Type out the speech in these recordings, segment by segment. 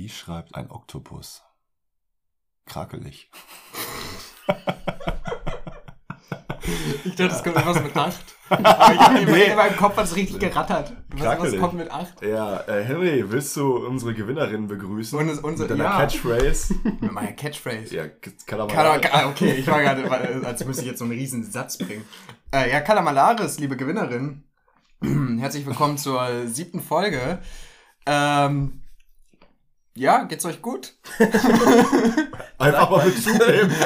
Wie schreibt ein Oktopus? Krakelig. Ich dachte, es kommt irgendwas mit 8. Aber ich habe nee. in meinem Kopf hat es richtig gerattert. Was, was kommt mit 8? Ja, äh, Henry, willst du unsere Gewinnerin begrüßen? Und unser, mit deiner ja. Catchphrase? Mit meiner Catchphrase. ja, Kalamalaris. Ah, okay, ich war gerade, als müsste ich jetzt so einen riesen Satz bringen. Äh, ja, Kalamalaris, liebe Gewinnerin. Herzlich willkommen zur siebten Folge. Ähm, ja, geht's euch gut? Einfach mal Bezug nehmen.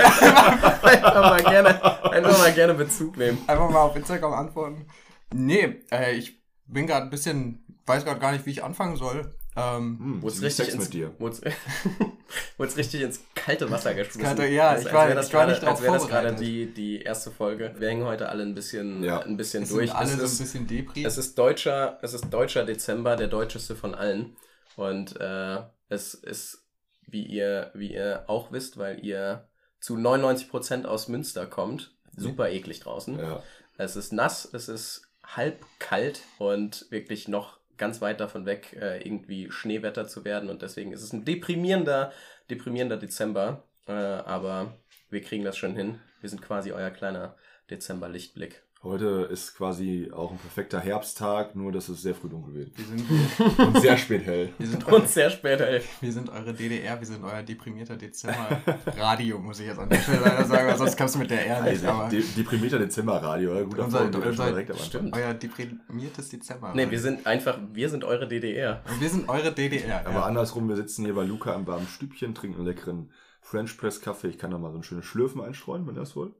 einfach, mal gerne, einfach mal gerne Bezug nehmen. Einfach mal auf Instagram antworten. Nee, äh, ich bin gerade ein bisschen, weiß gerade gar nicht, wie ich anfangen soll. Ähm, Hm, Wo es sie richtig, ins- mit dir. wo's richtig ins kalte Wasser geschmissen. kalte- ja, ich war- das ich war gerade- nicht drauf Als wäre das gerade die, die erste Folge. Wir hängen heute alle ein bisschen, Ja. ein bisschen es durch. sind alle es, so ein ist, bisschen Depri. es ist deutscher, es ist deutscher Dezember, der deutscheste von allen. Und äh, es ist, wie ihr, wie ihr auch wisst, weil ihr zu 99% aus Münster kommt, super eklig draußen. Ja. Es ist nass, es ist halb kalt und wirklich noch ganz weit davon weg, äh, irgendwie Schneewetter zu werden. Und deswegen ist es ein deprimierender, deprimierender Dezember. Äh, aber wir kriegen das schon hin. Wir sind quasi euer kleiner Dezember-Lichtblick. Heute ist quasi auch ein perfekter Herbsttag, nur dass es sehr früh dunkel wird. wir, sind, Und sehr spät hell. wir, sind Und sehr spät, ey. wir sind eure DDR, wir sind euer deprimierter Dezember-Radio, muss ich jetzt an der Stelle leider sagen, weil sonst kannst du mit der R nicht. Aber De deprimierter Dezemberradio, ja, guter Unser- Folge, unser- schon direkt am. Stimmt. euer deprimiertes Dezember. Nee, wir sind einfach, wir sind eure DDR. Und wir sind eure DDR. Aber ja. andersrum, wir sitzen hier bei Luca im warmen Stübchen, trinken einen leckeren French Press Kaffee. Ich kann da mal so ein schönes Schlürfen einstreuen, wenn ihr das wollt.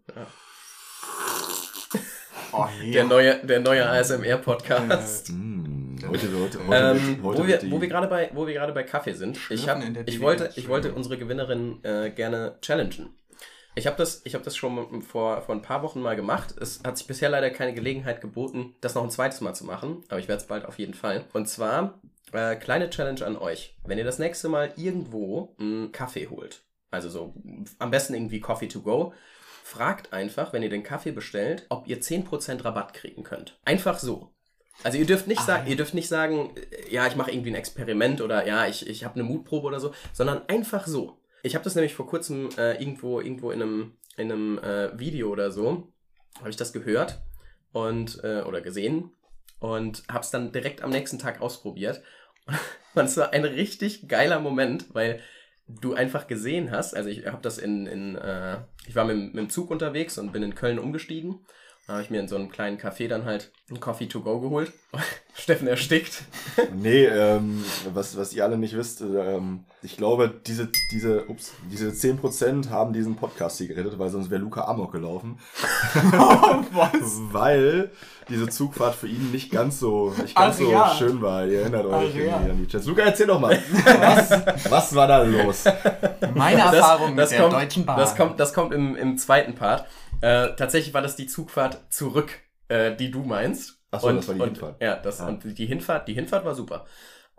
Oh, ja. Der neue, der neue ASMR-Podcast. Mm, heute, heute, heute, Ähm, heute wo, wir, wo gerade bei wo wir gerade bei Kaffee sind. Ich, hab, ich wollte ich wollte unsere Gewinnerin äh, gerne challengen. Ich habe das ich habe das schon vor vor ein paar Wochen mal gemacht. Es hat sich bisher leider keine Gelegenheit geboten, das noch ein zweites Mal zu machen, aber ich werde es bald auf jeden Fall. Und zwar äh, kleine Challenge an euch. Wenn ihr das nächste Mal irgendwo einen Kaffee holt, also so am besten irgendwie Coffee to go, fragt einfach, wenn ihr den Kaffee bestellt, ob ihr 10% Rabatt kriegen könnt. Einfach so. Also ihr dürft nicht Ah, sagen, ja. ihr dürft nicht sagen, äh, ja, ich mache irgendwie ein Experiment oder ja, ich, ich habe eine Mutprobe oder so, sondern einfach so. Ich habe das nämlich vor kurzem äh, irgendwo irgendwo in einem in einem äh, Video oder so habe ich das gehört und äh, oder gesehen und habe es dann direkt am nächsten Tag ausprobiert. Und es war ein richtig geiler Moment, weil du einfach gesehen hast, also ich habe das in, in äh, ich war mit, mit dem Zug unterwegs und bin in Köln umgestiegen. Da habe ich mir in so einem kleinen Café dann halt ein Coffee to go geholt. Steffen erstickt. Nee, ähm, was, was ihr alle nicht wisst, ähm, ich glaube, diese, diese, ups, diese 10% haben diesen Podcast hier gerettet, weil sonst wäre Luca Amok gelaufen. Was? Weil diese Zugfahrt für ihn nicht ganz so, nicht ganz so ja. schön war. Ihr erinnert euch Ach ja. irgendwie an die Chats. Luca, erzähl doch mal. Was, was war da los? Meine Erfahrung mit der kommt, Deutschen Bahn. Das kommt, das kommt im, im zweiten Part. Äh, tatsächlich war das die Zugfahrt zurück, äh, die du meinst. Ach so, und, das war die und, Hinfahrt. Ja, das, Ah. und die Hinfahrt, die Hinfahrt war super.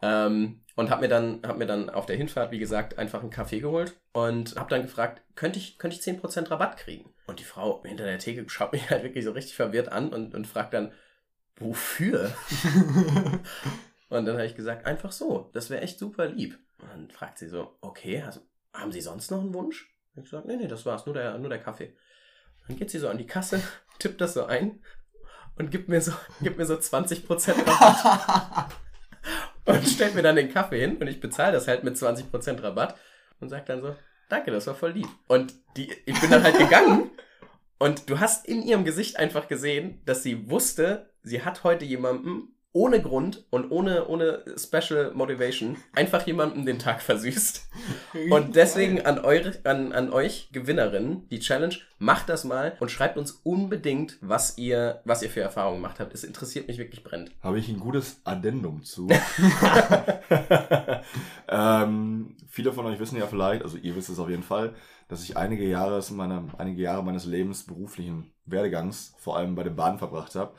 Ähm, und hab mir dann, hab mir dann auf der Hinfahrt, wie gesagt, einfach einen Kaffee geholt und hab dann gefragt, könnte ich, könnte ich 10% Rabatt kriegen? Und die Frau hinter der Theke schaut mich halt wirklich so richtig verwirrt an und, und fragt dann, wofür? Und dann habe ich gesagt, einfach so, das wäre echt super lieb. Und dann fragt sie so, okay, also, haben Sie sonst noch einen Wunsch? Und ich gesagt, nee, nee, das war's, nur der, nur der Kaffee. Dann geht sie so an die Kasse, tippt das so ein und gibt mir so, gibt mir so 20% Rabatt und stellt mir dann den Kaffee hin und ich bezahle das halt mit 20% Rabatt und sagt dann so, danke, das war voll lieb. Und die, ich bin dann halt gegangen und du hast in ihrem Gesicht einfach gesehen, dass sie wusste, sie hat heute jemandem ohne Grund und ohne, ohne Special Motivation einfach jemandem den Tag versüßt. Und deswegen an, eure, an, an euch Gewinnerinnen die Challenge, macht das mal und schreibt uns unbedingt, was ihr, was ihr für Erfahrungen gemacht habt. Es interessiert mich wirklich brennend. Habe ich ein gutes Addendum zu. ähm, viele von euch wissen ja vielleicht, also ihr wisst es auf jeden Fall, dass ich einige Jahre, meine, einige Jahre meines Lebens beruflichen Werdegangs vor allem bei den Bahnen verbracht habe.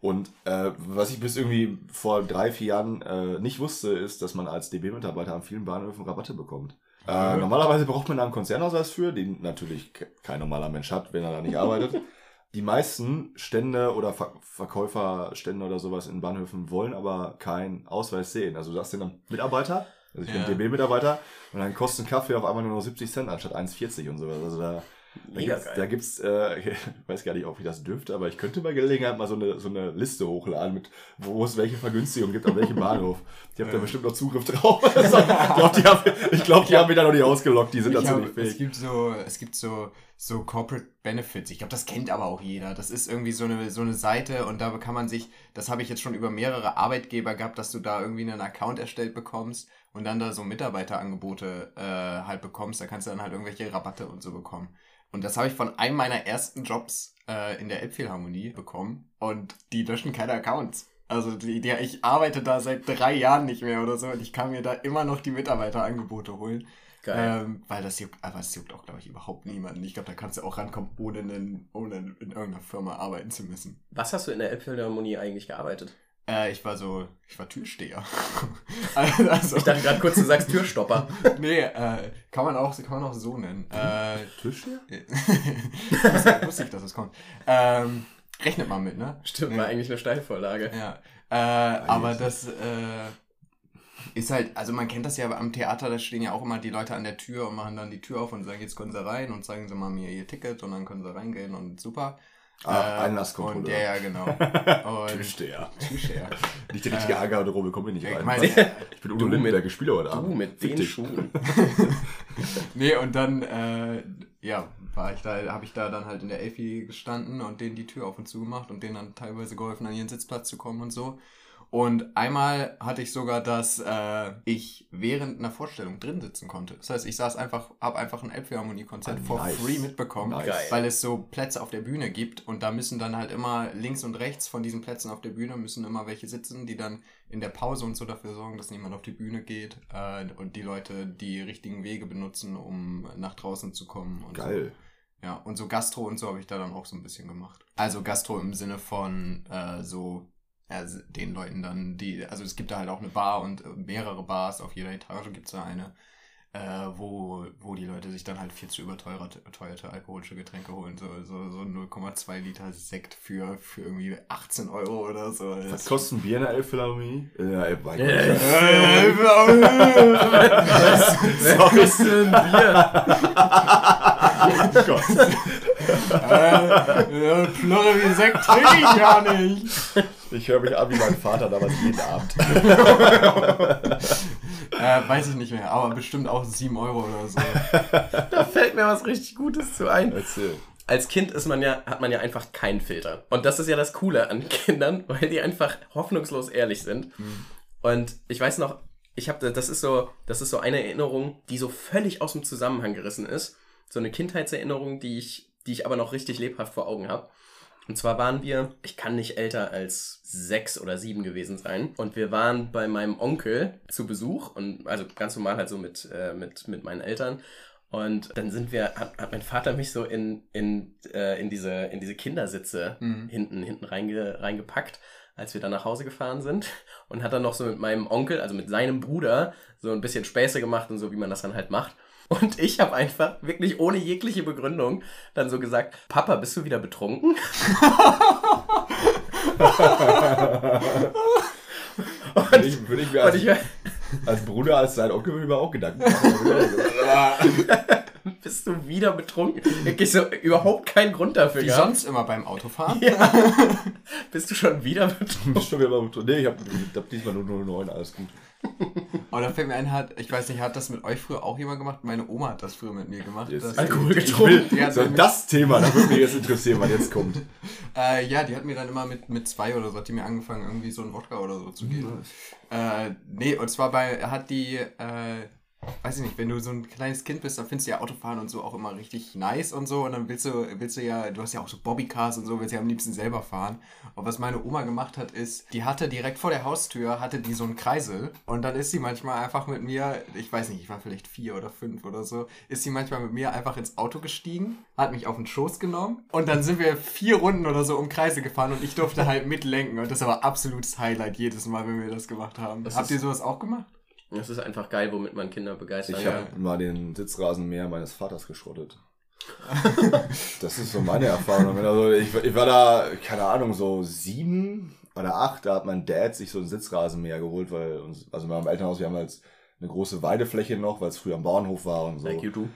Und äh, was ich bis irgendwie vor drei, vier Jahren äh, nicht wusste, ist, dass man als DB-Mitarbeiter an vielen Bahnhöfen Rabatte bekommt. Äh, normalerweise braucht man da einen Konzernausweis für, den natürlich ke- kein normaler Mensch hat, wenn er da nicht arbeitet. Die meisten Stände oder Ver Verkäuferstände oder sowas in Bahnhöfen wollen aber keinen Ausweis sehen. Also du hast den Mitarbeiter Also ich Ja. bin DB-Mitarbeiter und dann kostet ein Kaffee auf einmal nur noch 70 Cent anstatt 1,40 und sowas. Also da Mega geil. da gibt's äh, ich weiß gar nicht, ob ich das dürfte, aber ich könnte bei Gelegenheit mal so eine, so eine Liste hochladen, mit, wo es welche Vergünstigung gibt, an welchem Bahnhof. Die habt da bestimmt noch Zugriff drauf. ich glaube, die, haben, ich glaub, die haben mich da noch nicht ausgelockt, die sind dazu hab, nicht es fähig. gibt so, es gibt so, so Corporate Benefits. Ich glaube, das kennt aber auch jeder. Das ist irgendwie so eine, so eine Seite und da kann man sich, das habe ich jetzt schon über mehrere Arbeitgeber gehabt, dass du da irgendwie einen Account erstellt bekommst und dann da so Mitarbeiterangebote äh, halt bekommst. Da kannst du dann halt irgendwelche Rabatte und so bekommen. Und das habe ich von einem meiner ersten Jobs äh, in der Elbphilharmonie bekommen und die löschen keine Accounts. Also die, die, ich arbeite da seit drei Jahren nicht mehr oder so und ich kann mir da immer noch die Mitarbeiterangebote holen. Geil. Ähm, weil das juckt, aber es juckt auch, glaube ich, überhaupt niemanden. Ich glaube, da kannst du auch rankommen, ohne, einen, ohne in irgendeiner Firma arbeiten zu müssen. Was hast du in der Elbphilharmonie eigentlich gearbeitet? Äh, ich war so, ich war Türsteher. also, Ich dachte gerade kurz, du sagst Türstopper. nee, äh, kann man auch, kann man auch so nennen. Äh, Tisch hier? wusste, ich, dass es kommt. Ähm, rechnet mal mit, ne? Stimmt, war eigentlich eine Steilvorlage. Ja. Äh, aber das äh, ist halt, also man kennt das ja am Theater, da stehen ja auch immer die Leute an der Tür und machen dann die Tür auf und sagen, jetzt können sie rein und zeigen sie mal mir ihr Ticket und dann können sie reingehen und super. Ah, Äh, Einlasskontrolle. Und, ja, ja, genau. Und Tischsteher. Türsteher. Nicht die richtige Angarderobe, komm ich nicht Ich rein. meine, ich bin Udo Du Lindenberg, mit- ich spiele heute Du Abend. mit Fick den dich. Schuhen. nee, und dann, äh, ja, war ich da, habe ich da dann halt in der Elfi gestanden und denen die Tür auf und zu gemacht und denen dann teilweise geholfen, an ihren Sitzplatz zu kommen und so. Und einmal hatte ich sogar, dass äh, ich während einer Vorstellung drin sitzen konnte. Das heißt, ich saß einfach, habe einfach ein Elbphilharmonie-Konzert Ah, for nice. free mitbekommen, Nice. Weil es so Plätze auf der Bühne gibt und da müssen dann halt immer links und rechts von diesen Plätzen auf der Bühne müssen immer welche sitzen, die dann in der Pause und so dafür sorgen, dass niemand auf die Bühne geht äh, und die Leute die richtigen Wege benutzen, um nach draußen zu kommen. Und Geil. So. Ja, und so Gastro und so habe ich da dann auch so ein bisschen gemacht. Also Gastro im Sinne von äh, so ja, den Leuten dann, die, also es gibt da halt auch eine Bar und äh, mehrere Bars, auf jeder Etage gibt es da eine, äh, wo, wo die Leute sich dann halt viel zu überteuerte teuerte alkoholische Getränke holen. So, so, so 0,2 Liter Sekt für, für irgendwie 18 Euro oder so. Was Das- kostet ein Bier in der Elbphilharmonie? Ja, ey, mein Äh. Bist du ein Bier? Oh Gott. äh, Plurre wie Sekt trinke ich gar nicht. Ich höre mich an wie mein Vater damals jeden Abend. Äh, weiß ich nicht mehr, aber bestimmt auch 7 Euro oder so. Da fällt mir was richtig Gutes zu ein. Erzähl. Als Kind ist man ja, hat man ja einfach keinen Filter. Und das ist ja das Coole an Kindern, weil die einfach hoffnungslos ehrlich sind. Und ich weiß noch, ich habe, das ist so, das ist so eine Erinnerung, die so völlig aus dem Zusammenhang gerissen ist. So eine Kindheitserinnerung, die ich, die ich aber noch richtig lebhaft vor Augen habe. Und zwar waren wir, ich kann nicht älter als sechs oder sieben gewesen sein. Und wir waren bei meinem Onkel zu Besuch und also ganz normal halt so mit, äh, mit, mit meinen Eltern. Und dann sind wir, hat, hat mein Vater mich so in, in, äh, in, diese, in diese Kindersitze Mhm. hinten, hinten reinge, reingepackt, als wir dann nach Hause gefahren sind. Und hat dann noch so mit meinem Onkel, also mit seinem Bruder, so ein bisschen Späße gemacht und so, wie man das dann halt macht. Und ich habe einfach wirklich ohne jegliche Begründung dann so gesagt, Papa, bist du wieder betrunken? Würde ich, würde ich mir Und als, ich, als Bruder, als sein Onkel, würde ich mir auch Gedanken machen. bist du wieder betrunken? Wirklich so überhaupt keinen Grund dafür Wie gehabt. sonst immer beim Autofahren. Ja. Bist du schon wieder betrunken? Bist schon wieder mal Nee, ich habe hab diesmal nur 09, alles gut. Aber da fällt mir ein, hat, ich weiß nicht, hat das mit euch früher auch jemand gemacht? Meine Oma hat das früher mit mir gemacht. Alkohol getrunken. will, Ja, so, das Thema, da würde mich jetzt interessieren, was jetzt kommt. Äh, ja, die hat mir dann immer mit, mit zwei oder so, hat die mir angefangen, irgendwie so einen Wodka oder so zu geben. Äh, nee, und zwar bei, hat die, äh, weiß ich nicht, wenn du so ein kleines Kind bist, dann findest du ja Autofahren und so auch immer richtig nice und so. Und dann willst du, willst du ja, du hast ja auch so Bobbycars und so, willst ja am liebsten selber fahren. Und was meine Oma gemacht hat, ist, die hatte direkt vor der Haustür, hatte die so einen Kreisel. Und dann ist sie manchmal einfach mit mir, ich weiß nicht, ich war vielleicht vier oder fünf oder so, ist sie manchmal mit mir einfach ins Auto gestiegen, hat mich auf den Schoß genommen. Und dann sind wir vier Runden oder so um Kreise gefahren und ich durfte halt mitlenken. Und das war absolutes Highlight jedes Mal, wenn wir das gemacht haben. Das Habt ihr sowas auch gemacht? Das ist einfach geil, womit man Kinder begeistern Ich kann. habe mal den Sitzrasenmäher meines Vaters geschrottet. das ist so meine Erfahrung. Also ich, ich war da, keine Ahnung, so sieben oder acht, da hat mein Dad sich so einen Sitzrasenmäher geholt, weil uns, also in meinem Elternhaus, wir haben als eine große Weidefläche noch, weil es früher am Bauernhof war und so. Like you do.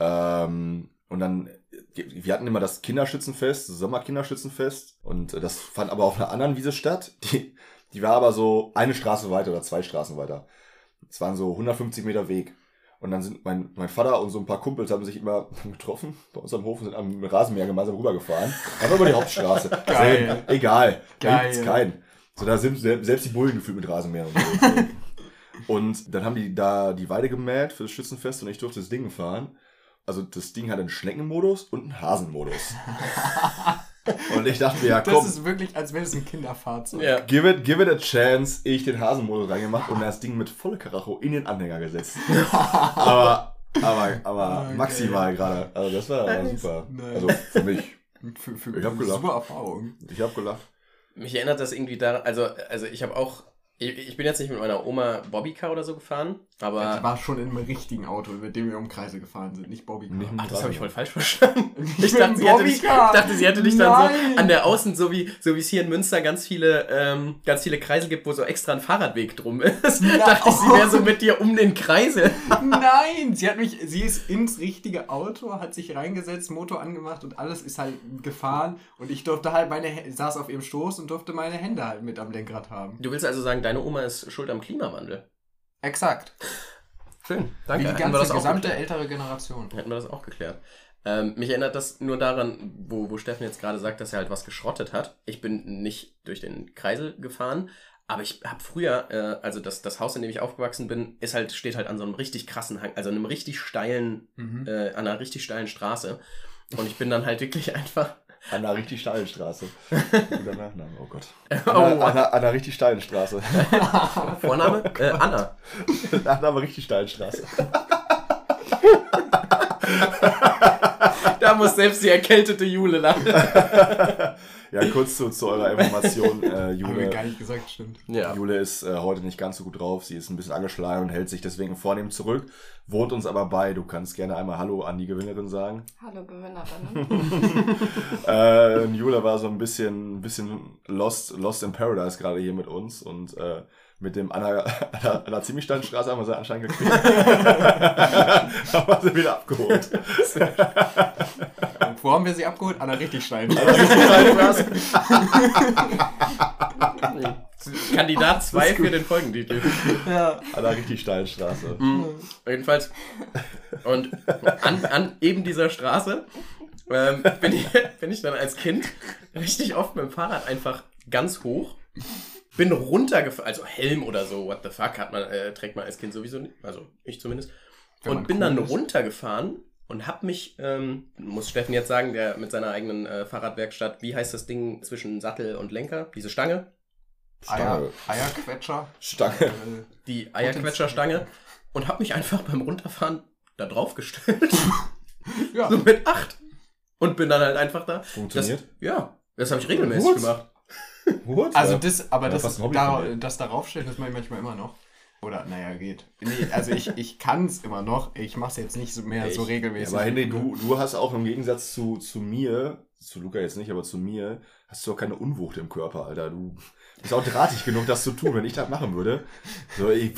Ähm, und dann, wir hatten immer das Kinderschützenfest, das Sommerkinderschützenfest. Und das fand aber auf einer anderen Wiese statt. Die, die war aber so eine Straße weiter oder zwei Straßen weiter. Es waren so 150 Meter Weg. Und dann sind mein, mein Vater und so ein paar Kumpels haben sich immer getroffen bei uns am Hof und sind am Rasenmäher gemeinsam rübergefahren. Einfach über die Hauptstraße. Geil. Also, egal. Da Geil. gibt's keinen. So, da sind sel- selbst die Bullen gefühlt mit Rasenmähern und so. Und dann haben die da die Weide gemäht für das Schützenfest und ich durfte das Ding fahren. Also das Ding hat einen Schneckenmodus und einen Hasenmodus. und ich dachte mir, ja Das komm, ist wirklich, als wäre es ein Kinderfahrzeug. Ja. give it, give it a chance. Ich den Hasenmodus reingemacht und das Ding mit volle Karacho in den Anhänger gesetzt. aber, aber, aber Okay. maximal gerade. Also das war, Nice. super. Nice. Also für mich. Für, für Ich hab gelacht. super Erfahrung. Ich habe gelacht. Mich erinnert das irgendwie daran, also, also ich habe auch, ich, ich bin jetzt nicht mit meiner Oma Bobbycar oder so gefahren, aber... Die war schon in einem richtigen Auto, mit dem wir um Kreise gefahren sind, nicht Bobby. Nicht Ach, das habe ich voll falsch verstanden. Ich dachte, sie hätte dich, ich Bobbycar. dachte, sie hätte dich dann so an der Außen, so wie, so wie es hier in Münster ganz viele, ähm, ganz viele Kreisel gibt, wo so extra ein Fahrradweg drum ist. Na- dachte ich, sie wäre so mit dir um den Kreisel. Nein, sie hat mich, sie ist ins richtige Auto, hat sich reingesetzt, Motor angemacht und alles ist halt gefahren und ich durfte halt meine, saß auf ihrem Stoß und durfte meine Hände halt mit am Lenkrad haben. Du willst also sagen, deine Oma ist schuld am Klimawandel? Exakt. Schön, danke. Wie die Hätten wir das ganze auch gesamte ältere Generation. Hätten wir das auch geklärt. Ähm, mich erinnert das nur daran, wo, wo Steffen jetzt gerade sagt, dass er halt was geschrottet hat. Ich bin nicht durch den Kreisel gefahren, aber ich habe früher, äh, also das, das Haus, in dem ich aufgewachsen bin, ist halt, steht halt an so einem richtig krassen Hang, also einem richtig steilen, Mhm. äh, an einer richtig steilen Straße. Und ich bin dann halt wirklich einfach. An einer richtig steilen Straße. Guter Nachname, oh Gott. Oh, An einer, an einer, richtig steilen Straße. Vorname? Äh, Anna. An einer richtig steilen Straße. Da muss selbst die erkältete Jule lachen. Ja, kurz zu, zu eurer Information. Äh, Haben wir Jule, gar nicht gesagt, stimmt. Ja. Jule ist äh, heute nicht ganz so gut drauf. Sie ist ein bisschen angeschlagen und hält sich deswegen vornehm zurück. Wohnt uns aber bei. Du kannst gerne einmal Hallo an die Gewinnerin sagen. Hallo Gewinnerin. äh, Jule war so ein bisschen, ein bisschen lost, lost in Paradise gerade hier mit uns und äh, mit dem Anna, Anna, Anna ziemlich steilen Straße haben wir sie anscheinend gekriegt. haben wir sie wieder abgeholt. Und wo haben wir sie abgeholt? An einer richtig steilen Kandidat 2 für den Folgentitel. Ja. An einer richtig steilen Straße. Mhm. Jedenfalls. Und an, an eben dieser Straße ähm, bin, ich, bin ich dann als Kind richtig oft mit dem Fahrrad einfach ganz hoch. Bin runtergefahren, also Helm oder so, what the fuck, hat man, äh, trägt man als Kind sowieso nicht, also ich zumindest. Wenn und bin cool dann ist. runtergefahren und hab mich, ähm, muss Steffen jetzt sagen, der mit seiner eigenen äh, Fahrradwerkstatt, wie heißt das Ding zwischen Sattel und Lenker? Diese Stange? Eier, Eierquetscher. Stange. Äh, Die Eierquetscherstange. Und hab mich einfach beim Runterfahren da drauf gestellt. Ja. So mit acht. Und bin dann halt einfach da. Funktioniert? Das, ja, das habe ich regelmäßig What? gemacht. What? Also das, aber Ja, das, da, das darauf stellen, das mache ich manchmal immer noch. Oder, naja, geht. Nee, also ich, ich kann es immer noch. Ich mache es jetzt nicht so mehr so Ich- Ja, regelmäßig. aber Henry, du, du hast auch im Gegensatz zu, zu mir, zu Luca jetzt nicht, aber zu mir, hast du auch keine Unwucht im Körper, Alter. Du bist auch drahtig genug, das zu tun, wenn ich das machen würde. So, ich,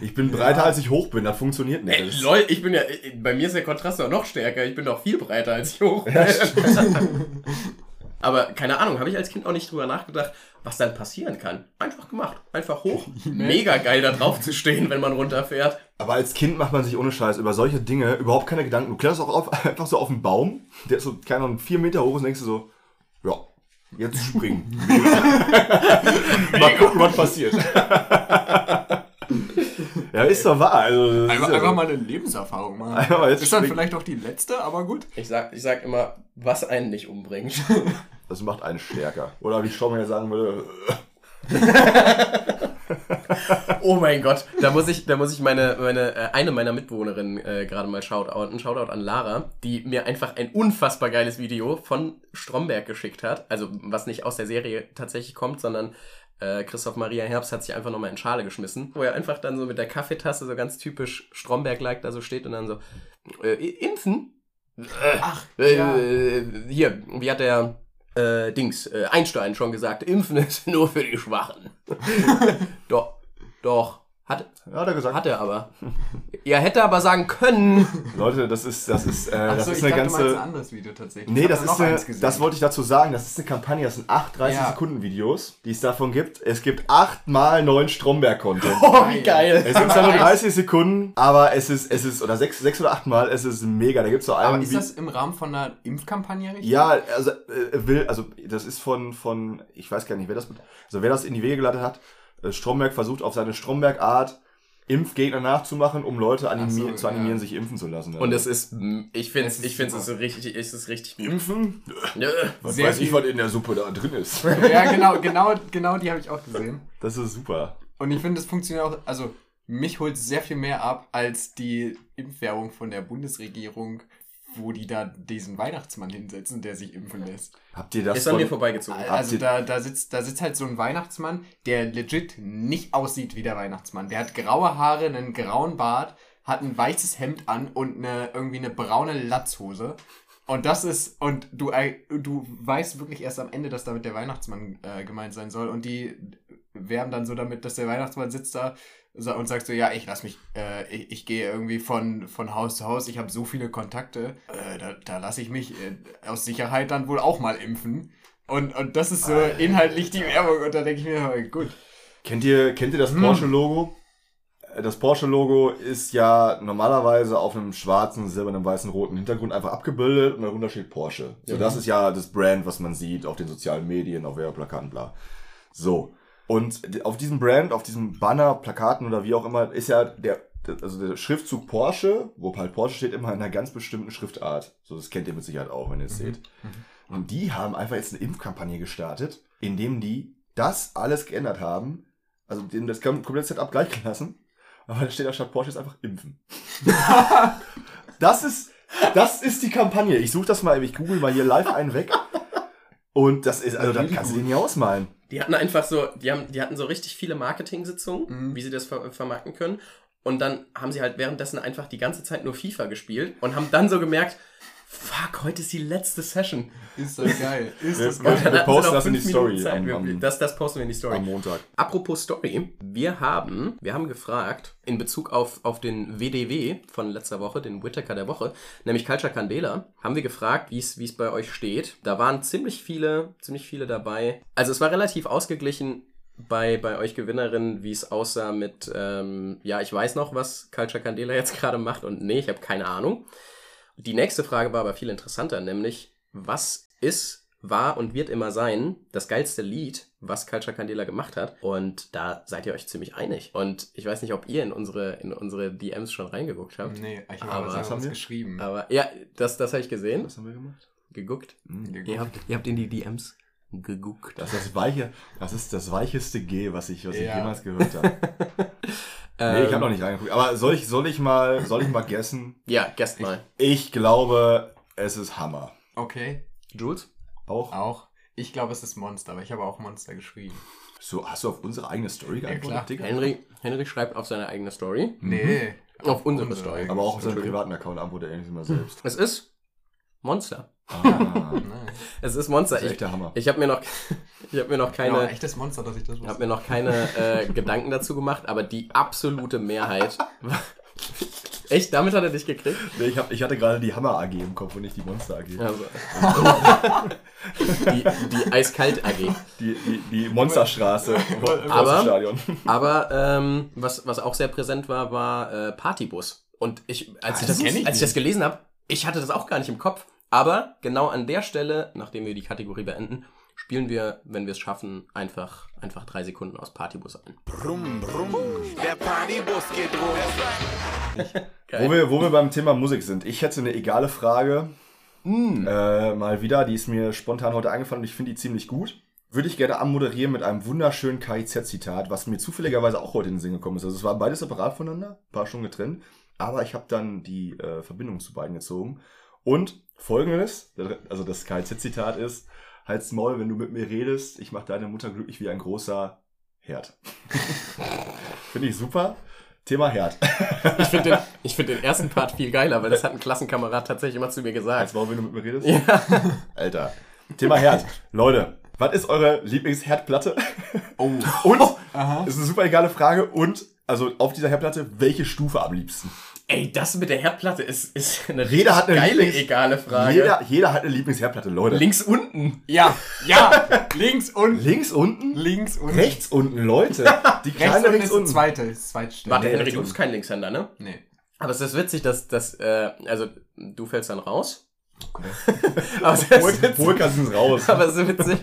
ich bin breiter, als ich hoch bin, das funktioniert nicht. Ey, lol, ich bin ja, bei mir ist der Kontrast doch noch stärker. Ich bin doch viel breiter als ich hoch bin. Aber keine Ahnung, habe ich als Kind auch nicht drüber nachgedacht, was dann passieren kann. Einfach gemacht. Einfach hoch. Mega geil, da drauf zu stehen, wenn man runterfährt. Aber als Kind macht man sich ohne Scheiß über solche Dinge überhaupt keine Gedanken. Du kletterst auch auf, einfach so auf einen Baum, der ist so, keine Ahnung, vier Meter hoch ist und denkst du so, ja, jetzt springen. Mal gucken, was passiert. Ja, ist doch wahr. Also, Einfach, ist ja einfach mal eine Lebenserfahrung machen. Einfach mal jetzt ist dann springen. vielleicht auch die letzte, aber gut. Ich sag, ich sag immer, was einen nicht umbringt. Das macht einen stärker. Oder wie Schaumer sagen würde, Oh mein Gott, da muss ich, da muss ich meine, meine, äh, eine meiner Mitbewohnerinnen äh, gerade mal shoutouten. Shoutout an Lara, die mir einfach ein unfassbar geiles Video von Stromberg geschickt hat. Also, was nicht aus der Serie tatsächlich kommt, sondern äh, Christoph Maria Herbst hat sich einfach nochmal in Schale geschmissen, wo er einfach dann so mit der Kaffeetasse so ganz typisch Stromberg-like da so steht und dann so, äh, impfen? Ach, Äh, ja. äh, hier, wie hat der äh, Dings, äh, Einstein schon gesagt, Impfen ist nur für die Schwachen. doch, doch, Hat, Ja, hat er gesagt. hat er aber. Er hätte aber sagen können. Leute, das ist, das ist, äh, das Achso, ist ich eine dachte, du meinst ein ganze. anderes Video tatsächlich. Nee, das ist eine, das wollte ich dazu sagen. Das ist eine Kampagne, das sind acht 30 Ja. Sekunden Videos, die es davon gibt. Es gibt achtmal neuen Stromberg-Content. Oh, wie geil. Es sind zwar nur 30 Sekunden, aber es ist, es ist, oder sechs, sechs oder achtmal, es ist mega. Da gibt's so Aber einen. ist wie- das im Rahmen von einer Impfkampagne richtig? ja, also, äh, will, also, das ist von, von, ich weiß gar nicht, wer das, also, wer das in die Wege geleitet hat. Äh, Stromberg versucht auf seine Stromberg-Art Impfgegner nachzumachen, um Leute animi Ach so, zu animieren, ja. sich impfen zu lassen. Und es ist, ich finde Es es, ich finde es ist richtig, es ist richtig gut. Impfen? Nö. Was Sehr weiß ich, was in der Suppe da drin ist. Ja, genau, genau, genau die habe ich auch gesehen. Das ist super. Und ich finde, es funktioniert auch, also mich holt sehr viel mehr ab als die Impfwerbung von der Bundesregierung, wo die da diesen Weihnachtsmann hinsetzen, der sich impfen lässt. Habt ihr das Ist an mir vorbeigezogen. Also da, da, sitzt, da sitzt halt so ein Weihnachtsmann, der legit nicht aussieht wie der Weihnachtsmann. Der hat graue Haare, einen grauen Bart, hat ein weißes Hemd an und eine, irgendwie eine braune Latzhose. Und das ist, und du, äh, du weißt wirklich erst am Ende, dass damit der Weihnachtsmann äh, gemeint sein soll. Und die werben dann so damit, dass der Weihnachtsmann sitzt da und sagt so, ja, ich lass mich, äh, ich, ich gehe irgendwie von, von Haus zu Haus, ich habe so viele Kontakte, äh, da, da lasse ich mich äh, aus Sicherheit dann wohl auch mal impfen. Und, und das ist so inhaltlich die Werbung. Und da denke ich mir, oh, gut. Kennt ihr, kennt ihr das Hm. Porsche-Logo? Äh, Das Porsche-Logo ist ja normalerweise auf einem schwarzen, silbernen, weißen, roten Hintergrund einfach abgebildet und darunter steht Porsche. So, das ist ja das Brand, was man sieht auf den sozialen Medien, auf Werbeplakaten, bla. So. Und auf diesem Brand, auf diesem Banner, Plakaten oder wie auch immer, ist ja der, also der Schriftzug Porsche, wo halt Porsche steht, immer in einer ganz bestimmten Schriftart. So, das kennt ihr mit Sicherheit auch, wenn ihr es seht. Und die haben einfach jetzt eine Impfkampagne gestartet, indem die das alles geändert haben. Also denen das kom- komplette Setup gleich gelassen. Aber da steht da statt Porsche jetzt einfach impfen. das ist, das ist die Kampagne. Ich suche das mal, ich google mal hier live einen weg. Und das ist, also das kannst du dir nie ausmalen. Die hatten einfach so, die haben, die hatten so richtig viele Marketing-Sitzungen, Mhm. wie sie das ver vermarkten können. Und dann haben sie halt währenddessen einfach die ganze Zeit nur FIFA gespielt und haben dann so gemerkt, fuck, heute ist die letzte Session. Ist das geil. Ist das wir- geil. Und dann wir posten das in die Story am- am- das, das posten wir in die Story. Am Montag. Apropos Story, wir haben, wir haben gefragt, in Bezug auf, auf den WDW von letzter Woche, den Whittaker der Woche, nämlich Culture Candela, haben wir gefragt, wie es wie es bei euch steht. Da waren ziemlich viele, ziemlich viele dabei. Also es war relativ ausgeglichen bei, bei euch Gewinnerinnen, wie es aussah mit, ähm, ja, ich weiß noch, was Culture Candela jetzt gerade macht und nee, ich habe keine Ahnung. Die nächste Frage war aber viel interessanter, nämlich, was ist, war und wird immer sein das geilste Lied, was Culture Candela gemacht hat? Und da seid ihr euch ziemlich einig. Und ich weiß nicht, ob ihr in unsere, in unsere DMs schon reingeguckt habt. Nee, ich habe Aber was haben wir? geschrieben. Aber ja, das, das habe ich gesehen, Was haben wir gemacht? geguckt. Hm. Ihr habt, ihr habt in die DMs geguckt. Das ist das weiche, das ist das weicheste G, was ich, was ich Ja. jemals gehört habe. Nee, ich habe noch nicht reingeguckt. Aber soll ich, soll ich mal, soll ich mal guessen? Ja, guest mal. Ich glaube, es ist Hammer. Okay, Jules? Auch? auch. Ich glaube, es ist Monster, aber ich habe auch Monster geschrieben. So, hast du auf unsere eigene Story geantwortet. Digga? Henry, Henry schreibt auf seine eigene Story. Nee. Auf unsere Story. eigene Aber auch auf seinem privaten Account antwortet er eigentlich immer selbst. Es ist Monster. Ah. Es ist Monster. das ist Ich, echt der Hammer. ich habe mir noch, ich habe mir noch Genau, keine, echtes Monster, dass ich das Ich habe wusste. mir noch keine äh, Gedanken dazu gemacht, aber die absolute Mehrheit. Echt? Damit hat er dich gekriegt? Nee, ich, hab, ich hatte gerade die Hammer AG im Kopf und nicht die Monster AG. Also. die, die Eiskalt AG. Die, die, die Monsterstraße im Aber- Stadion. Aber ähm, was, was auch sehr präsent war, war äh, Partybus. Und ich, als, ich das das, ich als ich das gelesen habe, ich hatte das auch gar nicht im Kopf. Aber genau an der Stelle, nachdem wir die Kategorie beenden, spielen wir, wenn wir es schaffen, einfach, einfach drei Sekunden aus Partybus ein. Brumm, brumm, der Partybus geht rum. Wo wir, wo wir beim Thema Musik sind. Ich hätte eine egale Frage. Äh, mal wieder, die ist mir spontan heute eingefallen und ich finde die ziemlich gut. Würde ich gerne anmoderieren mit einem wunderschönen KIZ-Zitat, was mir zufälligerweise auch heute in den Sinn gekommen ist. Also es waren beides separat voneinander, ein paar Stunden getrennt, aber ich habe dann die äh, Verbindung zu beiden gezogen. Und folgendes, also das KIZ-Zitat ist, halt's Maul, wenn du mit mir redest, ich mache deine Mutter glücklich wie ein großer Herd. finde ich super. Thema Herd. Ich finde den, ich find den ersten Part viel geiler, weil das hat ein Klassenkamerad tatsächlich immer zu mir gesagt. Halt's Maul, wenn du mit mir redest. Ja. Alter. Thema Herd. Leute, was ist eure Lieblingsherdplatte? Oh. Und, Aha. ist eine super egale Frage. Und also auf dieser Herdplatte, welche Stufe am liebsten? Ey, das mit der Herdplatte ist, ist eine Jeder hat eine geile, Lieblings- egale Frage. Jeder, jeder hat eine Lieblingsherdplatte, Leute. Links unten. Ja, ja, links unten. Links unten? Links unten. Rechts unten, Leute. Die Rechts kleine unten rechts ist die unten. zweite, ist zweitstelle. Warte, rechts du bist kein Linkshänder, ne? Nee. Aber es ist witzig, dass, dass äh, also du fällst dann raus. Aber ist witzig, Polka sind raus. aber es ist witzig,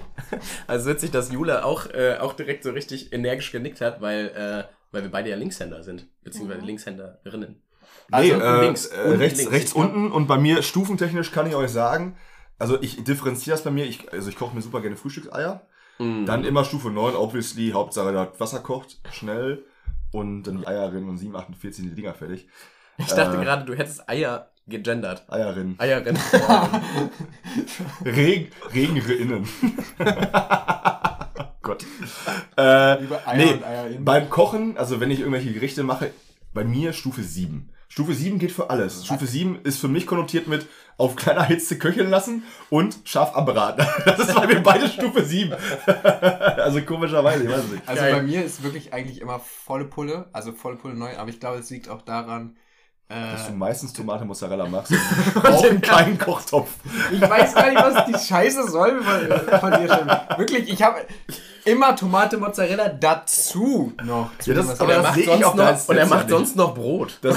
also witzig, dass Jule auch, äh, auch direkt so richtig energisch genickt hat, weil, äh, weil wir beide ja Linkshänder sind, beziehungsweise Linkshänderinnen. Nee, Also äh, links, äh, unten rechts, links. rechts unten und bei mir stufentechnisch kann ich euch sagen, also ich differenziere das bei mir, ich, also ich koche mir super gerne Frühstückseier. Mhm. Dann immer Stufe 9, obviously, Hauptsache das Wasser kocht, schnell und dann die Eier rein und 7, 48 sind die Dinger fertig. Ich dachte äh, gerade, du hättest Eier gegendert. Eierin. Eierin. Regen, Regengerinnen. Gott. Äh, Über Eier nee, und Eier in. beim Kochen, also wenn ich irgendwelche Gerichte mache, bei mir Stufe 7. Stufe 7 geht für alles. Stufe 7 ist für mich konnotiert mit auf kleiner Hitze köcheln lassen und scharf anbraten. Das ist bei mir beide Stufe 7. also komischerweise, ich weiß nicht. Also Geil. bei mir ist wirklich eigentlich immer volle Pulle, also volle Pulle neu, aber ich glaube, es liegt auch daran, Dass äh, du meistens Tomate Mozzarella machst. Auch einen kleinen Kochtopf. ich weiß gar nicht, was die Scheiße soll von, von dir schon. Wirklich, ich habe immer Tomate Mozzarella dazu noch. Ja, das- aber er ich- das macht sehe ich deinem noch, und er macht sonst noch Brot. Das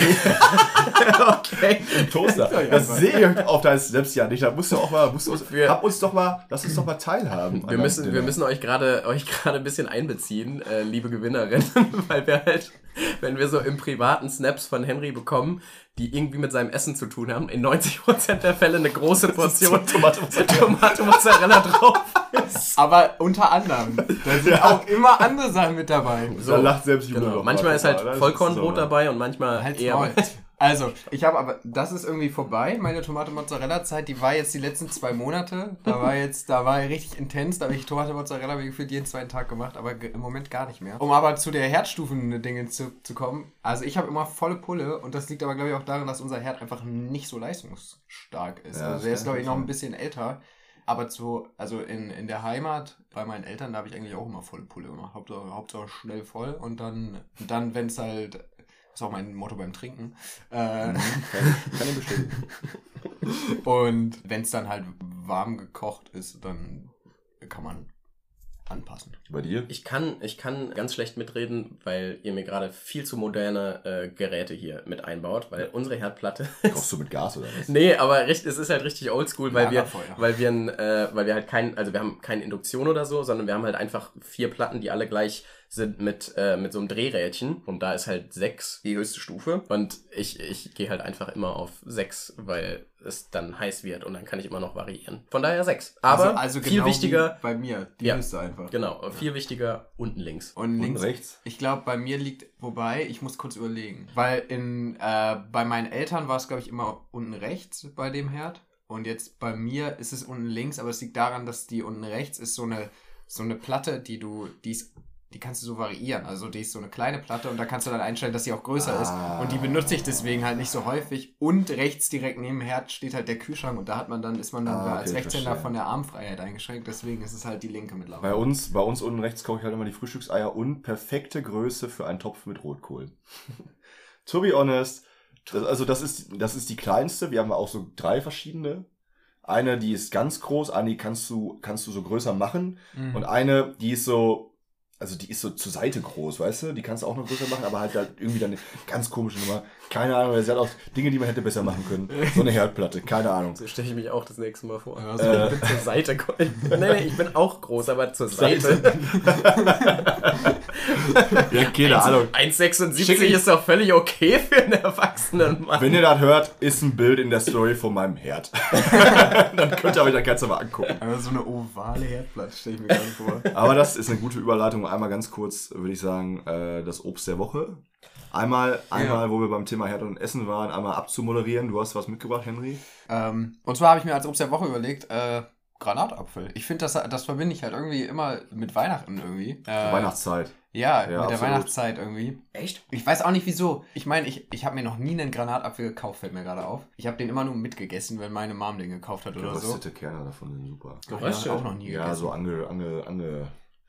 Okay. im Toaster. Das sehe ich auf deinem selbst ja nicht. Da musst du auch mal, musst du uns, Wir- hab uns doch mal, lass uns doch mal teilhaben. Wir müssen, wir müssen euch gerade euch gerade ein bisschen einbeziehen, äh, liebe Gewinnerinnen, weil wir halt, wenn wir so im privaten Snaps von Henry bekommen, die irgendwie mit seinem Essen zu tun haben, in 90% der Fälle eine große Portion Tomate Mozzarella. Drauf ist. Aber unter anderem, da sind auch immer andere Sachen mit dabei. Da lacht selbst Jule Genau. Manchmal mal ist halt Vollkornbrot so. dabei und manchmal Halt's eher. Maul. Also, ich habe aber, das ist irgendwie vorbei, meine Tomate-Mozzarella-Zeit, die war jetzt die letzten zwei Monate. Da war jetzt, da war richtig intens, da habe ich Tomate-Mozzarella wie gefühlt jeden zweiten Tag gemacht, aber im Moment gar nicht mehr. Um aber zu der Herdstufen-Dinge zu, zu kommen, also ich habe immer volle Pulle und das liegt aber, glaube ich, auch daran, dass unser Herd einfach nicht so leistungsstark ist. Ja, also der ist, glaube ich, noch ein bisschen älter. Aber zu, also in, in der Heimat bei meinen Eltern, da habe ich eigentlich auch immer volle Pulle gemacht. Hauptsache, Hauptsache schnell voll und dann, und dann wenn es halt, ist auch mein Motto beim Trinken. Äh, Kann ich, kann ich bestätigen. und wenn es dann halt warm gekocht ist, dann kann man anpassen. Bei dir? Ich kann, ich kann ganz schlecht mitreden, weil ihr mir gerade viel zu moderne äh, Geräte hier mit einbaut, weil unsere Herdplatte Kochst du mit Gas oder was? Nee, aber richtig, es ist halt richtig oldschool, weil wir, weil wir, ein, äh, weil wir halt kein, also wir haben keine Induktion oder so, sondern wir haben halt einfach vier Platten, die alle gleich sind mit, äh, mit so einem Drehrädchen und da ist halt sechs die höchste Stufe und ich, ich gehe halt einfach immer auf sechs, weil es dann heiß wird und dann kann ich immer noch variieren. Von daher sechs. Aber viel genau wichtiger, bei mir, die Ja. Einfach. genau, viel wichtiger unten links. Und Und links, rechts? Ich glaube, bei mir liegt, wobei, ich muss kurz überlegen. Weil in, äh, bei meinen Eltern war es, glaube ich, immer unten rechts bei dem Herd. Und jetzt bei mir ist es unten links, aber es liegt daran, dass die unten rechts ist so eine, so eine Platte, die du, die ist, die kannst du so variieren. Also die ist so eine kleine Platte und da kannst du dann einstellen, dass sie auch größer Ah. ist. Und die benutze ich deswegen halt nicht so häufig. Und rechts direkt neben dem Herd steht halt der Kühlschrank und da hat man dann, ist man dann Ah, okay, als Rechtshänder von der Armfreiheit eingeschränkt. Deswegen ist es halt die linke mittlerweile. Bei uns, bei uns unten rechts koche ich halt immer die Frühstückseier und perfekte Größe für einen Topf mit Rotkohl. to be honest, das, also das ist, das ist die kleinste. Wir haben auch so drei verschiedene. Eine, die ist ganz groß, eine, die kannst du, kannst du so größer machen. Mhm. Und eine, die ist so, also die ist so zur Seite groß, weißt du? Die kannst du auch noch größer machen, aber halt, halt irgendwie dann eine ganz komische Nummer. Keine Ahnung, sie hat auch Dinge, die man hätte besser machen können. So eine Herdplatte, keine Ahnung. So stelle ich mich auch das nächste Mal vor. Ja, so Äh, Ich bin zur Seite. Nee, nee, ich bin auch groß, aber zur Seite. Ja, keine Ahnung. 1,76 Schick- ist doch völlig okay für einen erwachsenen Mann. Wenn ihr das hört, ist ein Bild in der Story von meinem Herd. Dann könnt ihr euch das Ganze mal angucken. Aber so eine ovale Herdplatte stelle ich mir gerade vor. Aber das ist eine gute Überleitung. Einmal ganz kurz, würde ich sagen, äh, das Obst der Woche. Einmal, einmal, wo wir beim Thema Herd und Essen waren, einmal abzumoderieren. Du hast was mitgebracht, Henry. Ähm, und zwar habe ich mir als Obst der Woche überlegt, äh, Granatapfel. Ich finde, das, das verbinde ich halt irgendwie immer mit Weihnachten irgendwie. Äh, Weihnachtszeit. Ja, Ja, mit der absolut. Weihnachtszeit irgendwie. Echt? Ich weiß auch nicht wieso. Ich meine, ich, ich habe mir noch nie einen Granatapfel gekauft, fällt mir gerade auf. Ich habe den immer nur mitgegessen, wenn meine Mom den gekauft hat oder so. Geröstete Kerne davon sind super. Hab ich Geröstet? auch noch nie Ja, gegessen. so ange, ange, ange,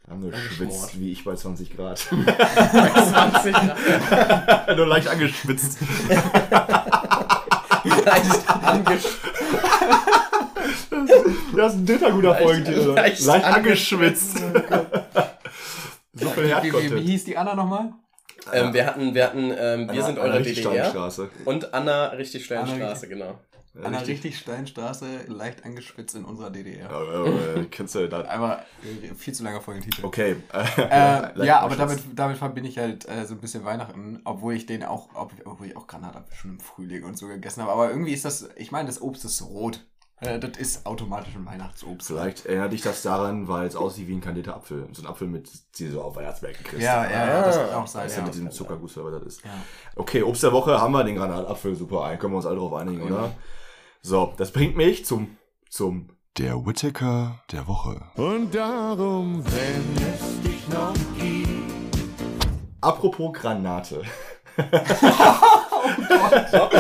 Angeschwitzt, wie ich bei 20 Grad. 20 Grad. Nur leicht angeschwitzt. Leicht angesch Das ist ein dritter guter Leicht- Folgentitel. leicht Leicht, angeschwitzt. so viel Wie, wie, wie hieß die Anna nochmal? ähm, Wir hatten, wir hatten, ähm, wir Anna- sind Anna eure richtig DDR. Steinstraße. Und Anna richtig Steinstraße, Anna- genau. Anna richtig Steinstraße, leicht angeschwitzt in unserer DDR. Äh, kennst du das? Aber äh, viel zu langer Folgentitel. Okay. Äh, ja, aber damit, damit verbinde ich halt äh, so ein bisschen Weihnachten, obwohl ich den auch, ob, obwohl ich auch Granatapfel schon im Frühling und so gegessen habe. Aber irgendwie ist das, ich meine, das Obst ist rot. Äh, das ist automatisch ein Weihnachtsobst. Vielleicht erinnert dich das daran, weil es aussieht wie ein kandierter Apfel. So ein Apfel mit, du so auf Weihnachtsberg kriegst. Ja, ja, ja, das kann auch sein. ja Ja. mit diesem Zuckerguss, oder was das ist. Ja. Okay, Obst der Woche haben wir den Granatapfel. Super, ein. Können wir uns alle drauf einigen, oder? So, das bringt mich zum, zum der Whittaker der Woche. Und darum, wenn es dich noch gibt. Apropos Granate.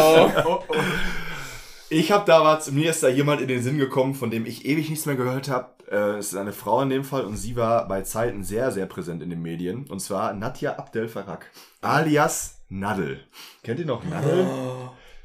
Oh, Ich habe da was, mir ist da jemand in den Sinn gekommen, von dem ich ewig nichts mehr gehört habe. Äh, es ist eine Frau in dem Fall und sie war bei Zeiten sehr, sehr präsent in den Medien. Und zwar Nadja Abdel Farag, alias Nadel. Kennt ihr noch Nadel?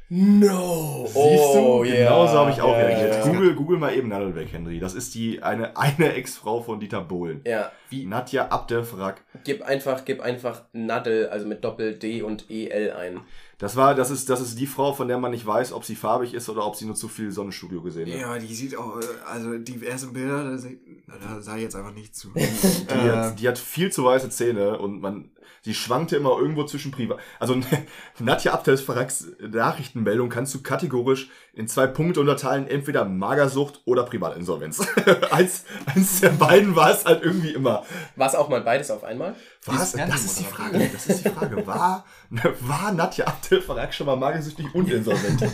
No. Siehst du? Oh, ja. Genauso habe ich auch ja, reagiert. Ja, Google, Google mal eben Nadel weg, Henry. Das ist die eine, eine Ex-Frau von Dieter Bohlen. ja. Wie Nadja Abdel Farag. Gib einfach, gib einfach Nadel, also mit Doppel D und EL ein. Das war, das ist, das ist die Frau, von der man nicht weiß, ob sie farbig ist oder ob sie nur zu viel Sonnenstudio gesehen hat. Ja, die sieht auch, äh, also die ersten Bilder, da, sah ich jetzt einfach nicht zu. Die, hat, die hat viel zu weiße Zähne und man, sie schwankte immer irgendwo zwischen Privat. Also Nadja Abdel Faraks Nachrichtenmeldung kannst du kategorisch in zwei Punkte unterteilen, entweder Magersucht oder Privatinsolvenz. eins, eins der beiden war es halt irgendwie immer. War es auch mal beides auf einmal? Was? Die ist Das ist die Frage. Das ist die Frage. War, war Nadja Abdel Farak schon mal magersüchtig und insolvent?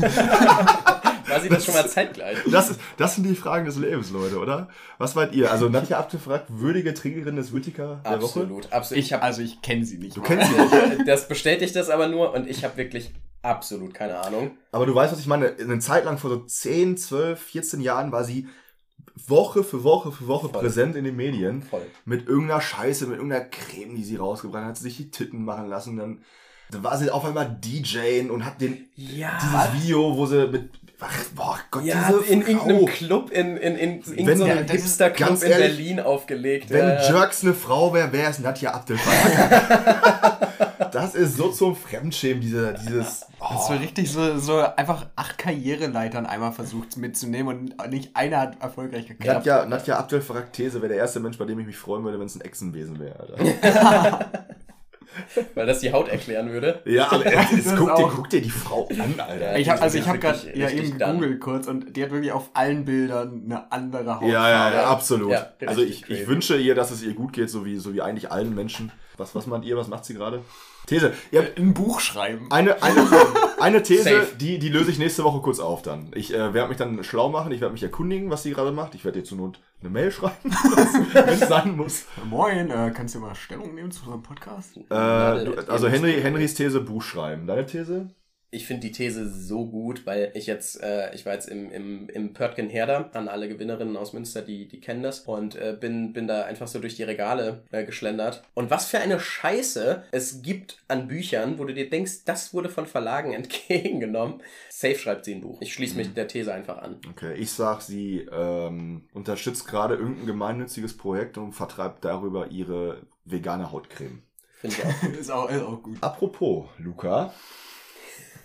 War sie das schon mal zeitgleich? Das, ist, das sind die Fragen des Lebens, Leute, oder? Was meint ihr? Also Nadja Abdel Farak, würdige Trinkerin des Whittaker der Woche? Absolut, absolut. Ich habe, also ich kenne sie nicht. Du kennst sie nicht. das bestätigt das aber nur und ich habe wirklich absolut keine Ahnung. Aber du weißt, was ich meine. Eine Zeit lang, vor so 10, 12, 14 Jahren, war sie Woche für Woche für Woche Voll. präsent in den Medien. Voll. Mit irgendeiner Scheiße, mit irgendeiner Creme, die sie rausgebracht hat, hat sie sich die Titten machen lassen. Dann, war sie auf einmal DJing und hat den, Ja. dieses Video, wo sie mit, ach, boah Gott, Ja, diese in Frau. irgendeinem Club, in, in, in, in Wenn- so Hipster-Club in Berlin aufgelegt. Wenn ja. Jerks eine Frau wäre, wäre es Nadja Abdel Farak. Das ist so zum Fremdschämen, diese, dieses. Das ist so richtig so, so einfach acht Karriereleitern einmal versucht mitzunehmen und nicht einer hat erfolgreich geklappt. Nadja, Nadja Abdel These wäre der erste Mensch, bei dem ich mich freuen würde, wenn es ein Echsenwesen wäre, Alter. Weil das die Haut erklären würde. Ja, aber jetzt, guck, dir, guck dir die Frau an, Alter. Ich hab, also ich habe gerade ja eben gegoogelt kurz und die hat wirklich auf allen Bildern eine andere Hautfarbe. Ja, ja, ja, absolut. Ja, also ich, ich wünsche ihr, dass es ihr gut geht, so wie, so wie eigentlich allen Menschen. Was, was meint ihr? Was macht sie gerade? These. Ihr habt Ein Buch schreiben. eine, eine, eine These, die, die löse ich nächste Woche kurz auf dann. Ich äh, werde mich dann schlau machen, ich werde mich erkundigen, was sie gerade macht. Ich werde ihr zur Not eine Mail schreiben, wenn es sein muss. Moin, äh, kannst du mal Stellung nehmen zu unserem Podcast? Äh, du, also Henry, Henrys These Buch schreiben. Deine These? Ich finde die These so gut, weil ich jetzt, äh, ich war jetzt im, im, im Pörtgen Herder an alle Gewinnerinnen aus Münster, die, die kennen das und äh, bin, bin da einfach so durch die Regale äh, geschlendert. Und was für eine Scheiße es gibt an Büchern, wo du dir denkst, das wurde von Verlagen entgegengenommen. Safe schreibt sie ein Buch. Ich schließe mich der These einfach an. Okay, ich sag, sie ähm, unterstützt gerade irgendein gemeinnütziges Projekt und vertreibt darüber ihre vegane Hautcreme. Finde ich auch. ist, auch, ist auch gut. Apropos, Luca,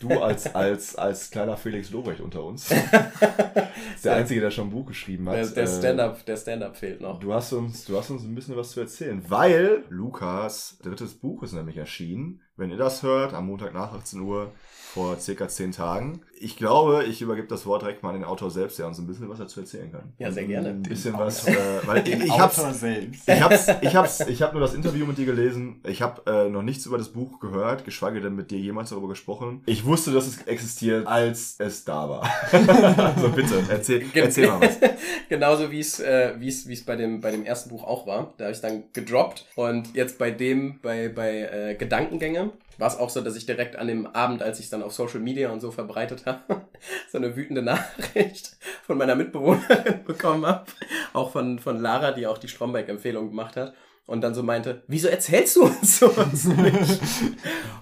du als, als, als kleiner Felix Lobrecht unter uns, der Einzige, der schon ein Buch geschrieben hat. Der, der äh, Stand-up, der Stand-up fehlt noch. Du hast, uns, du hast uns ein bisschen was zu erzählen, weil Lukas drittes Buch ist nämlich erschienen. Wenn ihr das hört, am Montag nach 18 Uhr, vor circa 10 Tagen. Ich glaube, ich übergebe das Wort direkt mal an den Autor selbst, der uns ein bisschen was dazu erzählen kann. Ja, sehr gerne. Ein Den bisschen was, äh, weil ich, ich Autor hab's, selbst. ich hab's, ich hab's, ich hab nur das Interview mit dir gelesen. Ich habe äh, noch nichts über das Buch gehört, geschweige denn mit dir jemals darüber gesprochen. Ich wusste, dass es existiert, als es da war. so bitte, erzähl, erzähl mal was. Genauso wie es äh, wie es wie es bei dem bei dem ersten Buch auch war. Da habe ich dann gedroppt und jetzt bei dem bei bei äh, Gedankengänge war es auch so, dass ich direkt an dem Abend, als ich es dann auf Social Media und so verbreitet habe, so eine wütende Nachricht von meiner Mitbewohnerin bekommen habe, auch von von Lara, die auch die Stromberg Empfehlung gemacht hat. und dann so meinte, wieso erzählst du uns sowas nicht?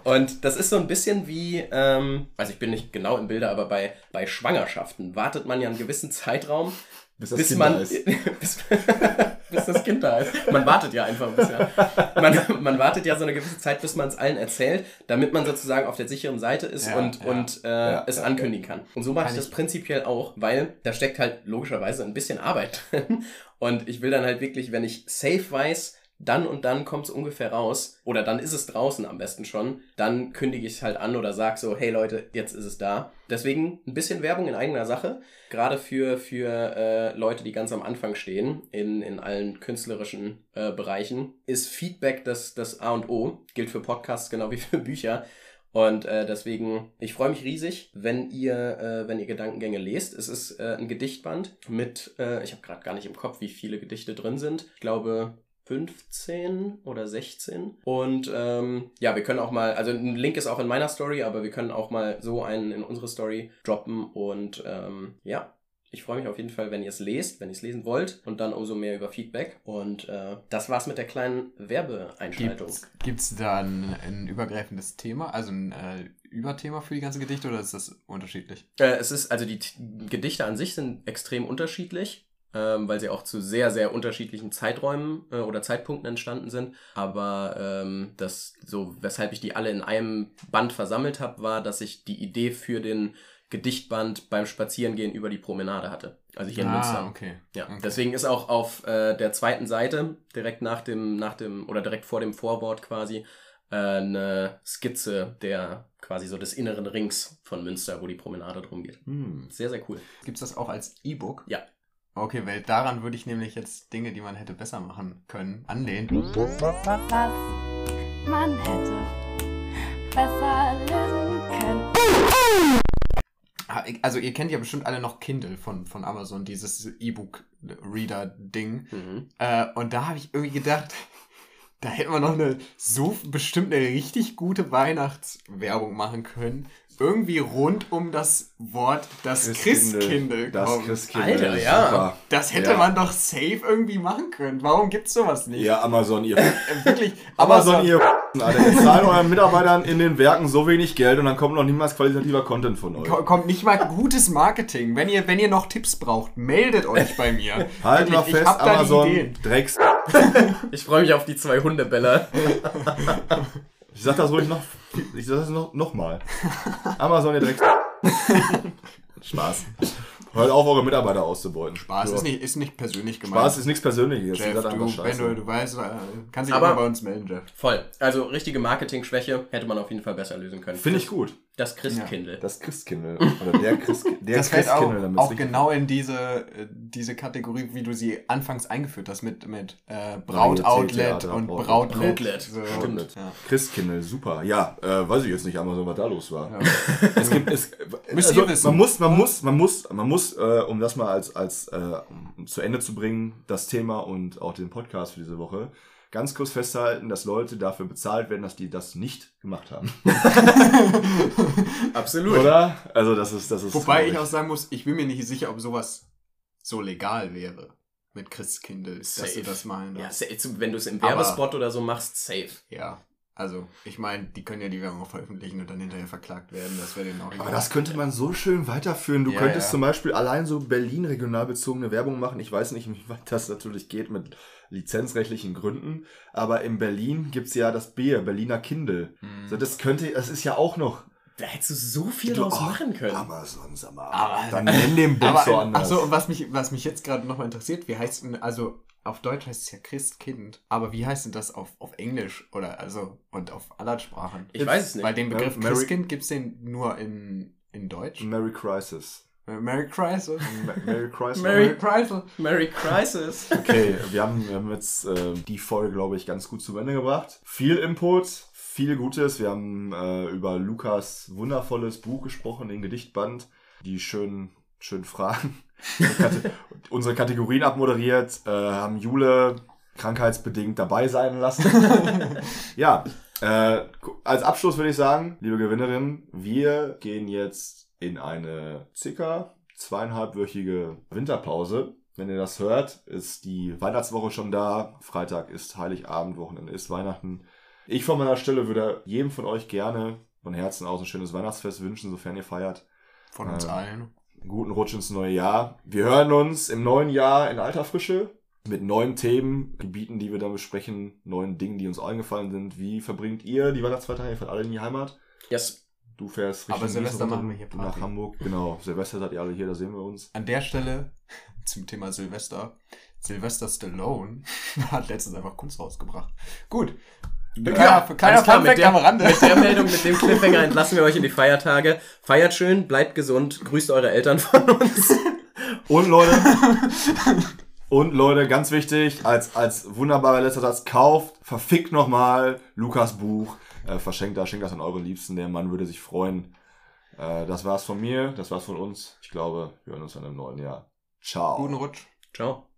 und das ist so ein bisschen wie, ähm, also ich bin nicht genau im Bilde, aber bei, bei Schwangerschaften wartet man ja einen gewissen Zeitraum, Bis das bis Kind man da ist. bis, bis das Kind da ist. Man wartet ja einfach ein bisschen. Man, man wartet ja so eine gewisse Zeit, bis man es allen erzählt, damit man sozusagen auf der sicheren Seite ist Ja, und, ja. und äh, Ja, es ankündigen kann. Und so mache ich das prinzipiell auch, weil da steckt halt logischerweise ein bisschen Arbeit drin. Und ich will dann halt wirklich, wenn ich safe weiß, dann und dann kommt es ungefähr raus, oder dann ist es draußen am besten schon, dann kündige ich es halt an oder sag so, hey Leute, jetzt ist es da. Deswegen ein bisschen Werbung in eigener Sache, gerade für, für äh, Leute, die ganz am Anfang stehen, in, in allen künstlerischen äh, Bereichen, ist Feedback das, das A und O, gilt für Podcasts genau wie für Bücher. Und äh, deswegen, ich freue mich riesig, wenn ihr, äh, wenn ihr Gedankengänge lest. Es ist äh, ein Gedichtband mit, äh, ich habe gerade gar nicht im Kopf, wie viele Gedichte drin sind. Ich glaube 15 oder 16. Und ähm, ja, wir können auch mal, also ein Link ist auch in meiner Story, aber wir können auch mal so einen in unsere Story droppen. Und ähm, ja, ich freue mich auf jeden Fall, wenn ihr es lest, wenn ihr es lesen wollt und dann umso mehr über Feedback. Und äh, das war's mit der kleinen Werbeeinschaltung. Gibt es da ein, ein übergreifendes Thema, also ein äh, Überthema für die ganze Gedichte oder ist das unterschiedlich? Äh, es ist, also die T Gedichte an sich sind extrem unterschiedlich, ähm, weil sie auch zu sehr, sehr unterschiedlichen Zeiträumen äh, oder Zeitpunkten entstanden sind. Aber ähm, das, so, weshalb ich die alle in einem Band versammelt habe, war, dass ich die Idee für den Gedichtband beim Spazierengehen über die Promenade hatte. Also hier in Münster. Ah, okay. Ja, Okay. deswegen ist auch auf äh, der zweiten Seite, direkt nach dem, nach dem, oder direkt vor dem Vorwort quasi, äh, eine Skizze der quasi so des inneren Rings von Münster, wo die Promenade drum geht. Hm. Sehr, sehr cool. Gibt es das auch als E-Book? Ja. Okay, weil daran würde ich nämlich jetzt Dinge, die man hätte besser machen können, anlehnen. Was man hätte besser lösen können. Ah, Also ihr kennt ja bestimmt alle noch Kindle von, von Amazon, dieses E-Book-Reader-Ding. Mhm. Äh, und da habe ich irgendwie gedacht, da hätte man noch eine so bestimmt eine richtig gute Weihnachtswerbung machen können. Irgendwie rund um das Wort das Christkindl. Das kommen. Christkindl. Alter, ja. super. Das hätte Ja. man doch safe irgendwie machen können. Warum gibt's sowas nicht? Ja, Amazon, ihr. Äh, wirklich. Amazon, ihr. Alter, ihr zahlt euren Mitarbeitern in den Werken so wenig Geld und dann kommt noch niemals qualitativer Content von euch. Ko- Kommt nicht mal gutes Marketing. Wenn ihr, wenn ihr noch Tipps braucht, meldet euch bei mir. Halt mal fest, Amazon. Drecks. Ich freue mich auf die zwei Hundebälle. Ich sag das ruhig noch, ich sag das noch, noch mal. Amazon, ihr Drecks. Spaß. Hört auf, eure Mitarbeiter auszubeuten. Spaß ist nicht, ist nicht persönlich gemeint. Spaß ist nichts Persönliches. Jeff, du, wenn du, du weißt, äh, kannst dich Aber- immer bei uns melden, Jeff. Voll. Also richtige Marketing-Schwäche hätte man auf jeden Fall besser lösen können. Finde ich gut. Das Christkindl. Das Christkindl. Oder der, Christ, der das fällt auch, Christkindl. damit's auch genau in diese, äh, diese Kategorie, wie du sie anfangs eingeführt hast, mit, mit äh, Brautoutlet und Braut- Brautlet. Brautlet, So. stimmt. Ja. Christkindl, super. Ja, äh, weiß ich jetzt nicht, Amazon, was da los war. Ja. Es gibt, es, Müsst also, ihr wissen. Man muss, man muss, man muss, man muss, äh, um das mal als, als äh, um zu Ende zu bringen, das Thema und auch den Podcast für diese Woche, ganz kurz festhalten, dass Leute dafür bezahlt werden, dass die das nicht gemacht haben. Absolut. Oder? Also das ist, das ist. Wobei ich traurig. auch sagen muss, ich bin mir nicht sicher, ob sowas so legal wäre. Mit Christkindl, dass Safe. du das malen Ja, safe. wenn du es im Aber- Werbespot oder so machst, safe. Ja. Also, ich meine, die können ja die Werbung auch veröffentlichen und dann hinterher verklagt werden. Das wäre denen auch Aber das könnte man so schön weiterführen. Du Ja, könntest ja. zum Beispiel allein so Berlin regional bezogene Werbung machen. Ich weiß nicht, wie weit das natürlich geht mit lizenzrechtlichen Gründen. Aber in Berlin gibt's ja das Bier, Berliner Kindle. Mhm. So, das könnte, das ist ja auch noch. Da hättest du so viel Du- draus oh, machen können. Amazon, sag mal. Aber- dann nenn den Bums so anders. Achso, und was mich, was mich jetzt gerade nochmal interessiert, wie heißt denn, also auf Deutsch heißt es ja Christkind, aber wie heißt denn das auf, auf Englisch oder also und auf anderen Sprachen? Ich weiß es nicht. Weil den Begriff Mary- Christkind gibt es den nur in, in Deutsch. Merry Crisis. Merry. Ma- Merry Crisis. Merry- Christmas. Merry Crisis. Okay, wir haben, wir haben jetzt äh, die Folge, glaube ich, ganz gut zu Ende gebracht. Viel Input, viel Gutes. Wir haben äh, über Lukas wundervolles Buch gesprochen, den Gedichtband, die schönen, schönen Fragen, unsere Kate- unsere Kategorien abmoderiert, äh, haben Jule krankheitsbedingt dabei sein lassen. ja, äh, als Abschluss würde ich sagen, liebe Gewinnerin, wir gehen jetzt in eine circa zweieinhalbwöchige Winterpause. wenn ihr das hört, ist die Weihnachtswoche schon da. Freitag ist Heiligabend, Wochenende ist Weihnachten. Ich von meiner Stelle würde jedem von euch gerne von Herzen aus ein schönes Weihnachtsfest wünschen, sofern ihr feiert. Von uns Ähm, allen. Einen guten Rutsch ins neue Jahr. Wir hören uns im neuen Jahr in alter Frische mit neuen Themen, Gebieten, die wir dann besprechen, neuen Dingen, die uns eingefallen sind. Wie verbringt ihr die Weihnachtsfeiertage? Ihr fahrt alle in die Heimat? Yes. Du fährst Aber Silvester machen wir hier runter nach Party. Hamburg. Genau, Silvester seid ihr alle hier, da sehen wir uns. An der Stelle zum Thema Silvester. Sylvester Stallone hat letztens einfach Kunst rausgebracht. Gut. Ja, für kleiner klar, mit der, am Rande. mit der Meldung, mit dem Cliffhanger entlassen wir euch in die Feiertage. Feiert schön, bleibt gesund, grüßt eure Eltern von uns. Und Leute, und Leute, ganz wichtig, als, als wunderbarer letzter Satz, kauft, verfickt nochmal Lukas Buch, äh, verschenkt das, schenkt das an eure Liebsten, der Mann würde sich freuen. Äh, das war's von mir, das war's von uns. Ich glaube, wir hören uns dann im neuen Jahr. Ciao. Guten Rutsch. Ciao.